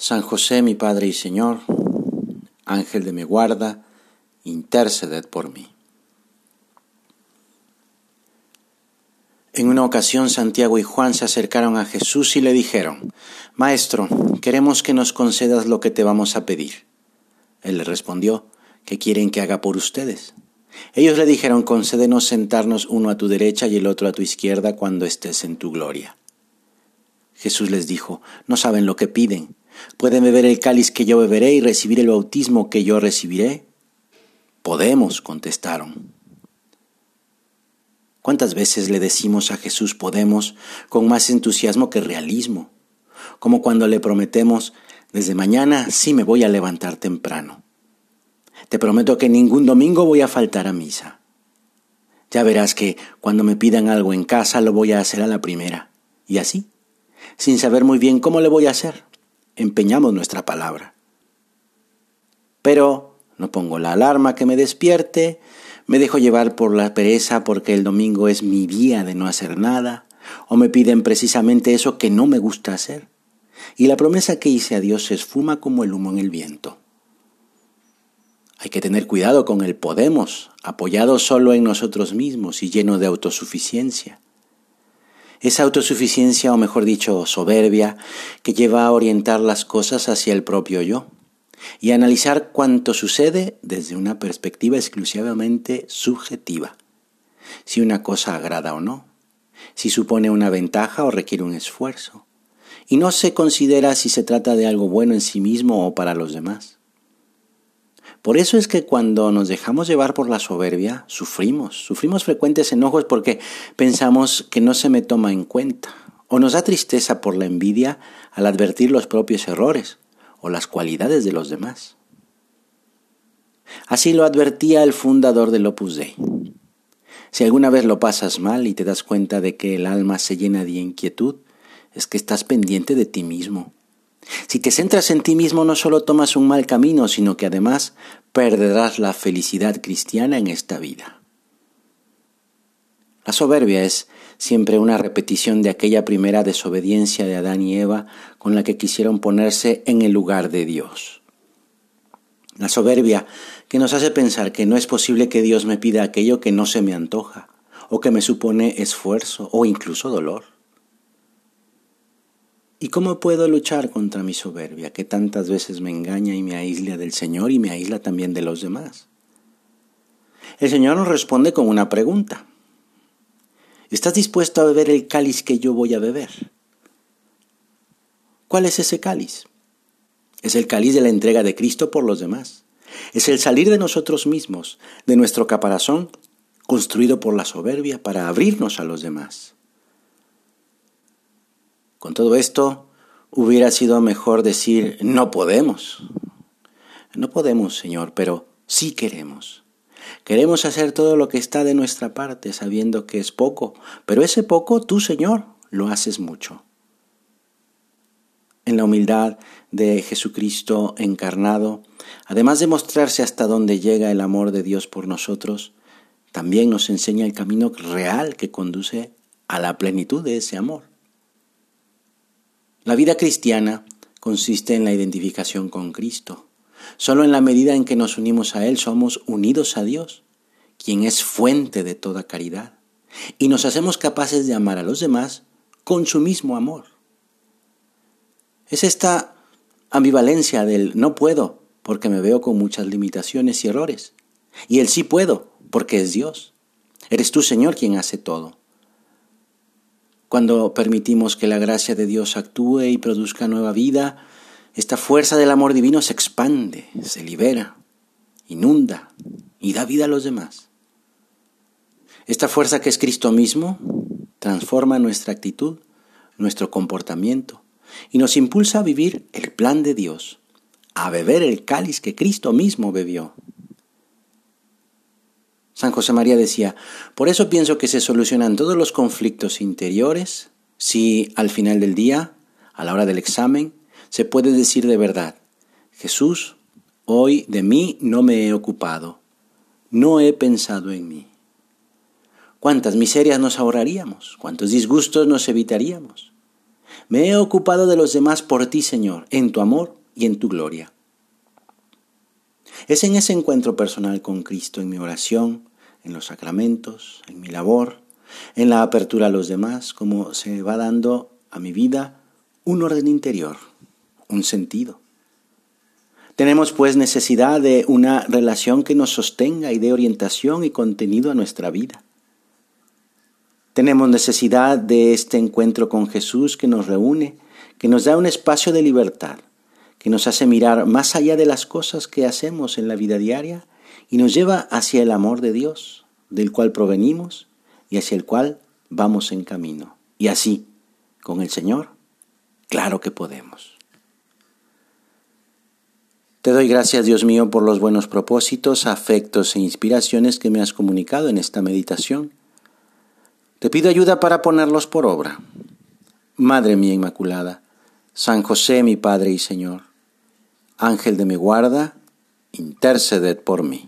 San José mi Padre y Señor, Ángel de mi guarda, interceded por mí. En una ocasión Santiago y Juan se acercaron a Jesús y le dijeron, Maestro, queremos que nos concedas lo que te vamos a pedir. Él le respondió, ¿qué quieren que haga por ustedes? Ellos le dijeron, concédenos sentarnos uno a tu derecha y el otro a tu izquierda cuando estés en tu gloria. Jesús les dijo, no saben lo que piden. ¿Pueden beber el cáliz que yo beberé y recibir el bautismo que yo recibiré? Podemos, contestaron. ¿Cuántas veces le decimos a Jesús podemos con más entusiasmo que realismo? Como cuando le prometemos, desde mañana sí me voy a levantar temprano. Te prometo que ningún domingo voy a faltar a misa. Ya verás que cuando me pidan algo en casa lo voy a hacer a la primera. Y así, sin saber muy bien cómo le voy a hacer empeñamos nuestra palabra. Pero no pongo la alarma que me despierte, me dejo llevar por la pereza porque el domingo es mi día de no hacer nada, o me piden precisamente eso que no me gusta hacer. Y la promesa que hice a Dios se esfuma como el humo en el viento. Hay que tener cuidado con el podemos, apoyado solo en nosotros mismos y lleno de autosuficiencia. Esa autosuficiencia, o mejor dicho, soberbia, que lleva a orientar las cosas hacia el propio yo y analizar cuanto sucede desde una perspectiva exclusivamente subjetiva. Si una cosa agrada o no, si supone una ventaja o requiere un esfuerzo, y no se considera si se trata de algo bueno en sí mismo o para los demás. Por eso es que cuando nos dejamos llevar por la soberbia, sufrimos, sufrimos frecuentes enojos porque pensamos que no se me toma en cuenta, o nos da tristeza por la envidia al advertir los propios errores o las cualidades de los demás. Así lo advertía el fundador del Opus Dei. Si alguna vez lo pasas mal y te das cuenta de que el alma se llena de inquietud, es que estás pendiente de ti mismo si te centras en ti mismo no solo tomas un mal camino, sino que además perderás la felicidad cristiana en esta vida. La soberbia es siempre una repetición de aquella primera desobediencia de Adán y Eva con la que quisieron ponerse en el lugar de Dios. La soberbia que nos hace pensar que no es posible que Dios me pida aquello que no se me antoja, o que me supone esfuerzo o incluso dolor. ¿Y cómo puedo luchar contra mi soberbia, que tantas veces me engaña y me aísla del Señor y me aísla también de los demás? El Señor nos responde con una pregunta. ¿Estás dispuesto a beber el cáliz que yo voy a beber? ¿Cuál es ese cáliz? Es el cáliz de la entrega de Cristo por los demás. Es el salir de nosotros mismos, de nuestro caparazón, construido por la soberbia para abrirnos a los demás. Con todo esto, hubiera sido mejor decir, no podemos. No podemos, Señor, pero sí queremos. Queremos hacer todo lo que está de nuestra parte, sabiendo que es poco, pero ese poco tú, Señor, lo haces mucho. En la humildad de Jesucristo encarnado, además de mostrarse hasta dónde llega el amor de Dios por nosotros, también nos enseña el camino real que conduce a la plenitud de ese amor. La vida cristiana consiste en la identificación con Cristo. Solo en la medida en que nos unimos a Él somos unidos a Dios, quien es fuente de toda caridad, y nos hacemos capaces de amar a los demás con su mismo amor. Es esta ambivalencia del no puedo porque me veo con muchas limitaciones y errores, y el sí puedo porque es Dios. Eres tú, Señor, quien hace todo. Cuando permitimos que la gracia de Dios actúe y produzca nueva vida, esta fuerza del amor divino se expande, se libera, inunda y da vida a los demás. Esta fuerza que es Cristo mismo transforma nuestra actitud, nuestro comportamiento y nos impulsa a vivir el plan de Dios, a beber el cáliz que Cristo mismo bebió. San José María decía, por eso pienso que se solucionan todos los conflictos interiores si al final del día, a la hora del examen, se puede decir de verdad, Jesús, hoy de mí no me he ocupado, no he pensado en mí. ¿Cuántas miserias nos ahorraríamos? ¿Cuántos disgustos nos evitaríamos? Me he ocupado de los demás por ti, Señor, en tu amor y en tu gloria. Es en ese encuentro personal con Cristo, en mi oración, en los sacramentos, en mi labor, en la apertura a los demás, como se va dando a mi vida un orden interior, un sentido. Tenemos pues necesidad de una relación que nos sostenga y dé orientación y contenido a nuestra vida. Tenemos necesidad de este encuentro con Jesús que nos reúne, que nos da un espacio de libertad, que nos hace mirar más allá de las cosas que hacemos en la vida diaria y nos lleva hacia el amor de Dios, del cual provenimos y hacia el cual vamos en camino. Y así, con el Señor, claro que podemos. Te doy gracias, Dios mío, por los buenos propósitos, afectos e inspiraciones que me has comunicado en esta meditación te pido ayuda para ponerlos por obra. Madre mía Inmaculada, San José mi Padre y Señor, Ángel de mi guarda, interceded por mí.